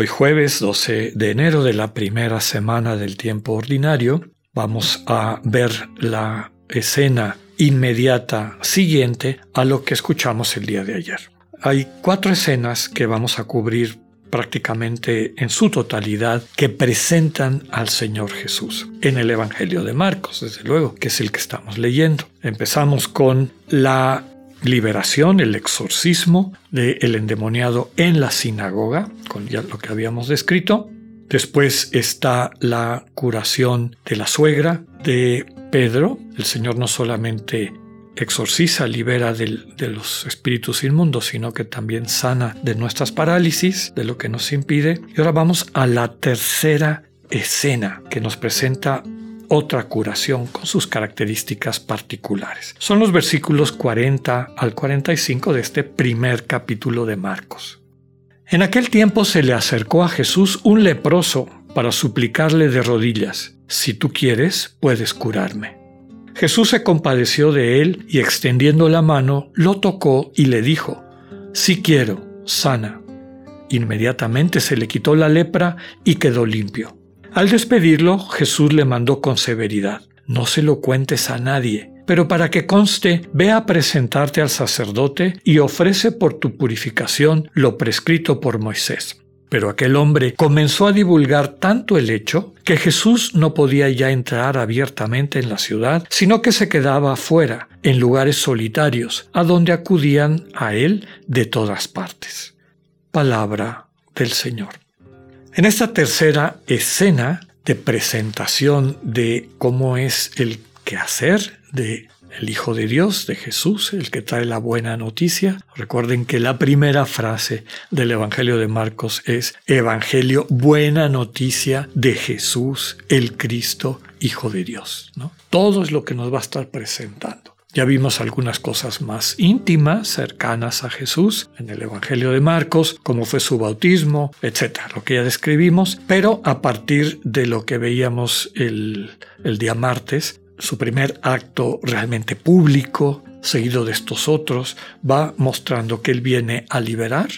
Hoy jueves 12 de enero de la primera semana del tiempo ordinario, vamos a ver la escena inmediata siguiente a lo que escuchamos el día de ayer. Hay cuatro escenas que vamos a cubrir prácticamente en su totalidad que presentan al Señor Jesús en el Evangelio de Marcos, desde luego, que es el que estamos leyendo. Empezamos con la liberación, el exorcismo del endemoniado en la sinagoga, con ya lo que habíamos descrito. Después está la curación de la suegra de Pedro. El Señor no solamente exorciza, libera de los espíritus inmundos, sino que también sana de nuestras parálisis, de lo que nos impide. Y ahora vamos a la tercera escena que nos presenta otra curación con sus características particulares. Son los versículos 40 al 45 de este primer capítulo de Marcos. En aquel tiempo se le acercó a Jesús un leproso para suplicarle de rodillas, si tú quieres, puedes curarme. Jesús se compadeció de él y extendiendo la mano, lo tocó y le dijo, Si quiero, sana. Inmediatamente se le quitó la lepra y quedó limpio. Al despedirlo, Jesús le mandó con severidad, No se lo cuentes a nadie, pero para que conste, ve a presentarte al sacerdote y ofrece por tu purificación lo prescrito por Moisés. Pero aquel hombre comenzó a divulgar tanto el hecho que Jesús no podía ya entrar abiertamente en la ciudad, sino que se quedaba afuera, en lugares solitarios, a donde acudían a él de todas partes. Palabra del Señor. En esta tercera escena de presentación de cómo es el quehacer de el Hijo de Dios, de Jesús, el que trae la buena noticia. Recuerden que la primera frase del Evangelio de Marcos es Evangelio, buena noticia de Jesús, el Cristo, Hijo de Dios. Todo es lo que nos va a estar presentando. Ya vimos algunas cosas más íntimas, cercanas a Jesús, en el Evangelio de Marcos, como fue su bautismo, etcétera, lo que ya describimos, pero a partir de lo que veíamos el, el día martes, su primer acto realmente público, seguido de estos otros, va mostrando que él viene a liberar,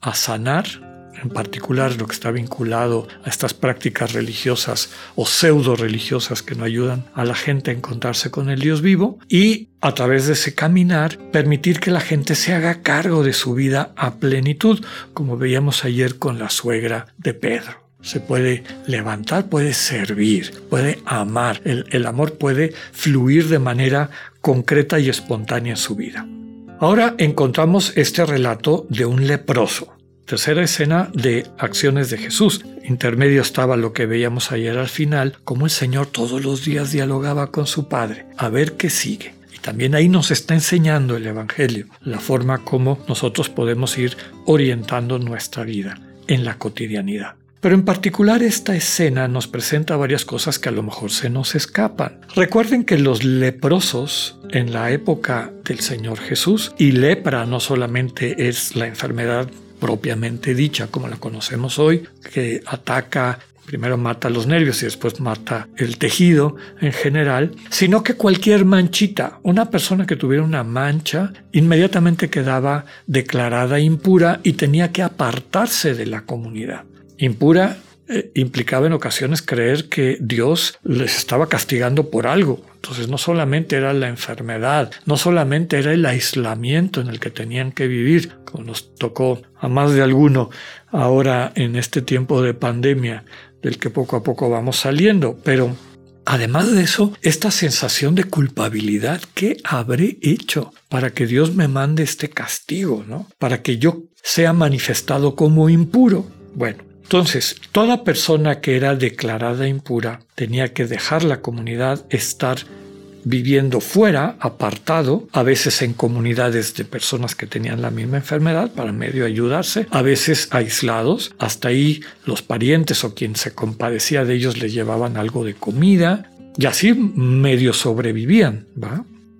a sanar, en particular lo que está vinculado a estas prácticas religiosas o pseudo religiosas que no ayudan a la gente a encontrarse con el Dios vivo y a través de ese caminar permitir que la gente se haga cargo de su vida a plenitud, como veíamos ayer con la suegra de Pedro se puede levantar, puede servir, puede amar. El, amor puede fluir de manera concreta y espontánea en su vida. Ahora encontramos este relato de un leproso. Tercera escena de acciones de Jesús. Intermedio estaba lo que veíamos ayer al final, como el Señor todos los días dialogaba con su Padre, a ver qué sigue. Y también ahí nos está enseñando el Evangelio, la forma como nosotros podemos ir orientando nuestra vida en la cotidianidad. Pero en particular esta escena nos presenta varias cosas que a lo mejor se nos escapan. Recuerden que los leprosos en la época del Señor Jesús, y lepra no solamente es la enfermedad propiamente dicha como la conocemos hoy, que ataca primero mata los nervios y después mata el tejido en general, sino que cualquier manchita, una persona que tuviera una mancha, inmediatamente quedaba declarada impura y tenía que apartarse de la comunidad. Impura eh, implicaba en ocasiones creer que Dios les estaba castigando por algo. Entonces no solamente era la enfermedad, no solamente era el aislamiento en el que tenían que vivir, como nos tocó a más de alguno ahora en este tiempo de pandemia del que poco a poco vamos saliendo, pero Además de eso, esta sensación de culpabilidad, ¿qué habré hecho para que Dios me mande este castigo, ¿no? Para que yo sea manifestado como impuro. Bueno, entonces, toda persona que era declarada impura tenía que dejar la comunidad, estar viviendo fuera, apartado, a veces en comunidades de personas que tenían la misma enfermedad para medio ayudarse, a veces aislados. Hasta ahí los parientes o quien se compadecía de ellos les llevaban algo de comida y así medio sobrevivían.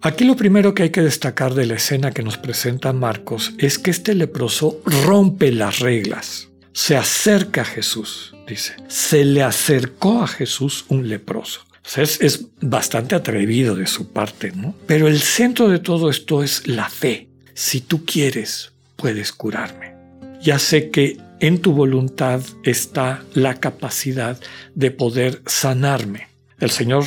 Aquí lo primero que hay que destacar de la escena que nos presenta Marcos es que este leproso rompe las reglas, se acerca a Jesús, dice, se le acercó a Jesús un leproso. es, es, bastante atrevido de su parte, ¿no? Pero el centro de todo esto es la fe. Si tú quieres, puedes curarme. Ya sé que en tu voluntad está la capacidad de poder sanarme. El Señor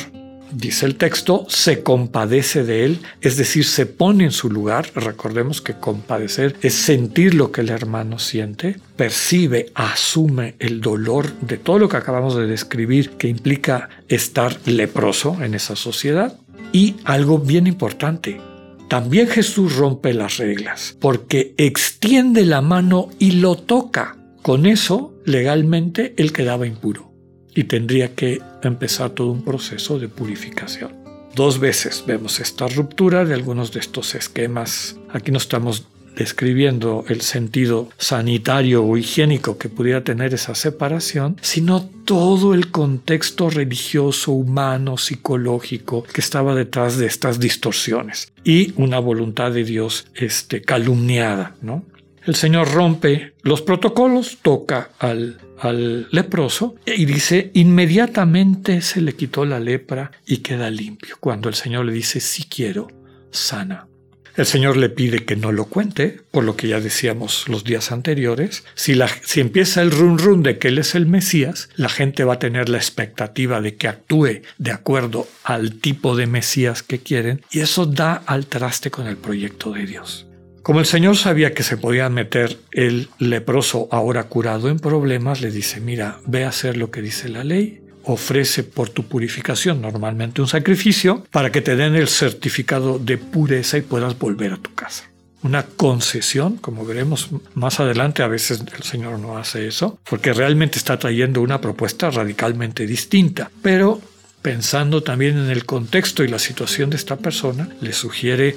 dice el texto, se compadece de él, es decir, se pone en su lugar. Recordemos que compadecer es sentir lo que el hermano siente, percibe, asume el dolor de todo lo que acabamos de describir que implica estar leproso en esa sociedad. Y algo bien importante, también Jesús rompe las reglas porque extiende la mano y lo toca. Con eso, legalmente, él quedaba impuro y tendría que empezar todo un proceso de purificación. Dos veces vemos esta ruptura de algunos de estos esquemas. Aquí no estamos describiendo el sentido sanitario o higiénico que pudiera tener esa separación, sino todo el contexto religioso, humano, psicológico que estaba detrás de estas distorsiones y una voluntad de Dios este, calumniada, ¿no? El Señor rompe los protocolos, toca al, al leproso y dice, inmediatamente se le quitó la lepra y queda limpio. Cuando el Señor le dice, si quiero, sana. El Señor le pide que no lo cuente, por lo que ya decíamos los días anteriores. Si, la, si, empieza el run run de que Él es el Mesías, la gente va a tener la expectativa de que actúe de acuerdo al tipo de Mesías que quieren, y eso da al traste con el proyecto de Dios. Como el Señor sabía que se podía meter el leproso ahora curado en problemas, le dice, mira, ve a hacer lo que dice la ley, ofrece por tu purificación normalmente un sacrificio para que te den el certificado de pureza y puedas volver a tu casa. Una concesión, como veremos más adelante, a veces el Señor no hace eso, porque realmente está trayendo una propuesta radicalmente distinta, pero pensando también en el contexto y la situación de esta persona, le sugiere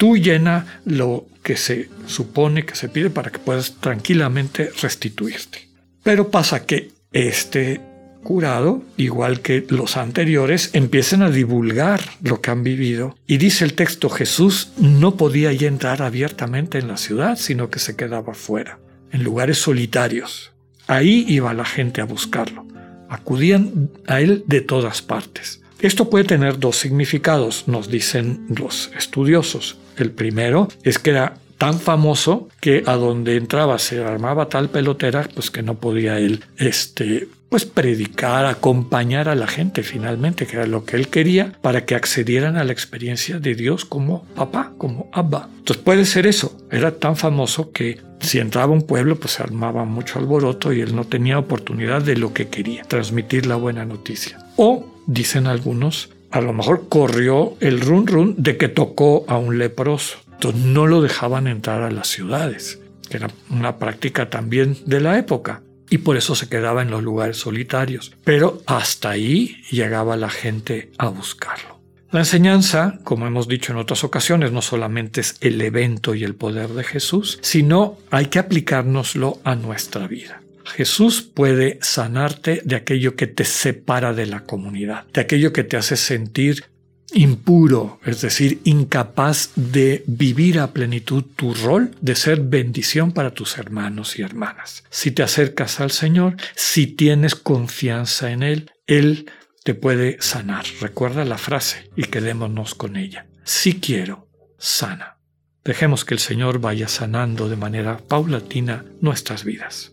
tú llena lo que se supone que se pide para que puedas tranquilamente restituirte. Pero pasa que este curado, igual que los anteriores, empiezan a divulgar lo que han vivido. Y dice el texto, Jesús no podía ya entrar abiertamente en la ciudad, sino que se quedaba fuera, en lugares solitarios. Ahí iba la gente a buscarlo. Acudían a él de todas partes. Esto puede tener dos significados, nos dicen los estudiosos. El primero es que era tan famoso que a donde entraba se armaba tal pelotera pues que no podía él este pues predicar, acompañar a la gente finalmente, que era lo que él quería, para que accedieran a la experiencia de Dios como papá, como Abba. Entonces puede ser eso, era tan famoso que si entraba un pueblo pues se armaba mucho alboroto y él no tenía oportunidad de lo que quería, transmitir la buena noticia. O, dicen algunos, a lo mejor corrió el run run de que tocó a un leproso. Entonces no lo dejaban entrar a las ciudades, que era una práctica también de la época. Y por eso se quedaba en los lugares solitarios. Pero hasta ahí llegaba la gente a buscarlo. La enseñanza, como hemos dicho en otras ocasiones, no solamente es el evento y el poder de Jesús, sino hay que aplicárnoslo a nuestra vida. Jesús puede sanarte de aquello que te separa de la comunidad, de aquello que te hace sentir impuro, es decir, incapaz de vivir a plenitud tu rol de ser bendición para tus hermanos y hermanas. Si te acercas al Señor, si tienes confianza en Él, Él te puede sanar. Recuerda la frase y quedémonos con ella. Si quiero, sana. Dejemos que el Señor vaya sanando de manera paulatina nuestras vidas.